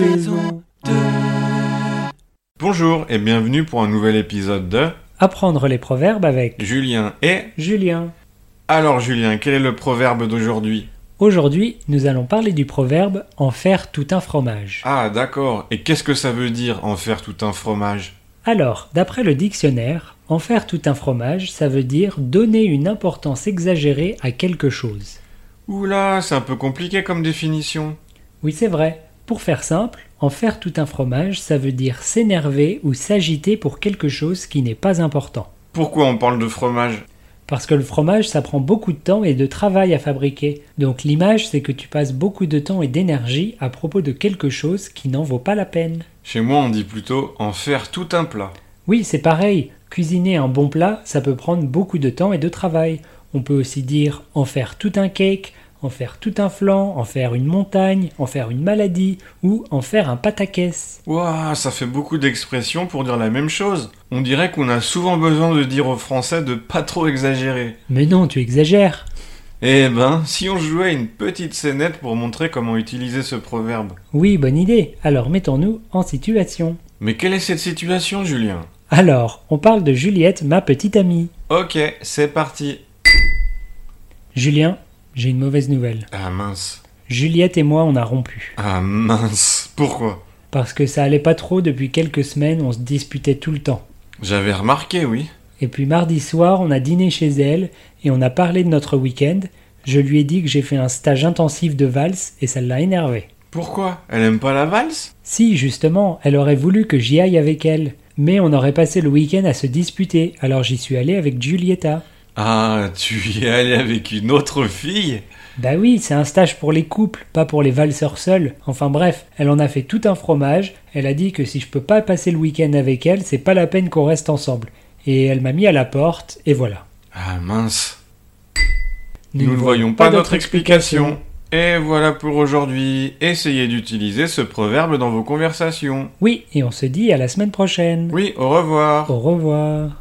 saison 2. Bonjour et bienvenue pour un nouvel épisode de Apprendre les proverbes avec Julien et... Julien. Alors Julien, quel est le proverbe d'aujourd'hui? Aujourd'hui, nous allons parler du proverbe en faire tout un fromage. Ah d'accord, et qu'est-ce que ça veut dire en faire tout un fromage Alors, d'après le dictionnaire, en faire tout un fromage, ça veut dire donner une importance exagérée à quelque chose. Oula, c'est un peu compliqué comme définition. Oui, c'est vrai. Pour faire simple, en faire tout un fromage, ça veut dire s'énerver ou s'agiter pour quelque chose qui n'est pas important. Pourquoi on parle de fromage? Parce que le fromage, ça prend beaucoup de temps et de travail à fabriquer. Donc l'image, c'est que tu passes beaucoup de temps et d'énergie à propos de quelque chose qui n'en vaut pas la peine. Chez moi on dit plutôt en faire tout un plat. Oui, c'est pareil. Cuisiner un bon plat, ça peut prendre beaucoup de temps et de travail. On peut aussi dire en faire tout un cake, en faire tout un flan, en faire une montagne, en faire une maladie ou en faire un pataquès. Ouah, ça fait beaucoup d'expressions pour dire la même chose. On dirait qu'on a souvent besoin de dire aux Français de pas trop exagérer. Mais non, tu exagères. Eh ben, si on jouait une petite scénette pour montrer comment utiliser ce proverbe. Oui, bonne idée. Alors mettons-nous en situation. Mais quelle est cette situation, Julien? Alors, on parle de Juliette, ma petite amie. Ok, c'est parti. Julien, j'ai une mauvaise nouvelle. Ah mince. Juliette et moi, on a rompu. Ah mince. Pourquoi? Parce que ça allait pas trop depuis quelques semaines, on se disputait tout le temps. J'avais remarqué, oui. Et puis mardi soir, on a dîné chez elle et on a parlé de notre week-end. Je lui ai dit que j'ai fait un stage intensif de valse et ça l'a énervé. Pourquoi? Elle aime pas la valse? Si, justement, elle aurait voulu que j'y aille avec elle. Mais on aurait passé le week-end à se disputer, alors j'y suis allé avec Giulietta. Ah, tu y es allé avec une autre fille? Bah oui, c'est un stage pour les couples, pas pour les valseurs seuls. Enfin bref, elle en a fait tout un fromage. Elle a dit que si je peux pas passer le week-end avec elle, c'est pas la peine qu'on reste ensemble. Et elle m'a mis à la porte, et voilà. Ah mince. Nous ne voyons pas notre explication. Et voilà pour aujourd'hui. Essayez d'utiliser ce proverbe dans vos conversations. Oui, et on se dit à la semaine prochaine. Oui, au revoir. Au revoir.